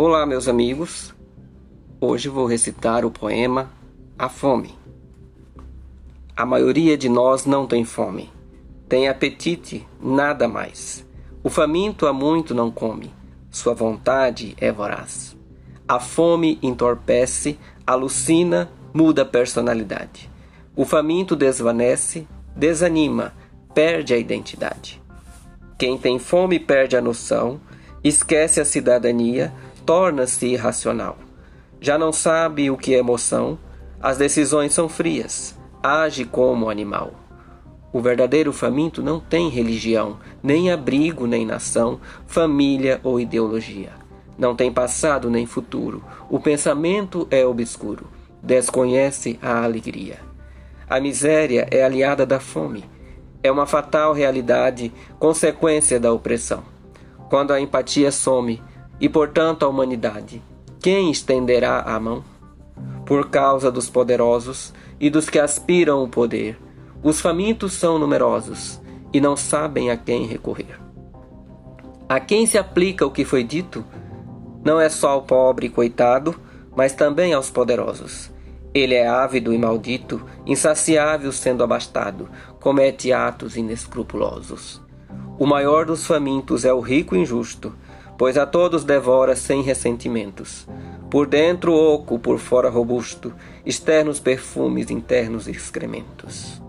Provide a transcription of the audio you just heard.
Olá, meus amigos. Hoje vou recitar o poema A Fome. A maioria de nós não tem fome, tem apetite, nada mais. O faminto há muito não come, sua vontade é voraz. A fome entorpece, alucina, muda a personalidade. O faminto desvanece, desanima, perde a identidade. Quem tem fome perde a noção, esquece a cidadania, torna-se irracional. Já não sabe o que é emoção, as decisões são frias, age como animal. O verdadeiro faminto não tem religião, nem abrigo, nem nação, família ou ideologia. Não tem passado nem futuro. O pensamento é obscuro, desconhece a alegria. A miséria é aliada da fome. É uma fatal realidade, consequência da opressão. Quando a empatia some, e, portanto, a humanidade. Quem estenderá a mão? Por causa dos poderosos e dos que aspiram o poder, os famintos são numerosos e não sabem a quem recorrer. A quem se aplica o que foi dito? Não é só ao pobre coitado, mas também aos poderosos. Ele é ávido e maldito, insaciável sendo abastado, comete atos inescrupulosos. O maior dos famintos é o rico injusto, pois a todos devora sem ressentimentos. Por dentro oco, por fora robusto, externos perfumes, internos excrementos.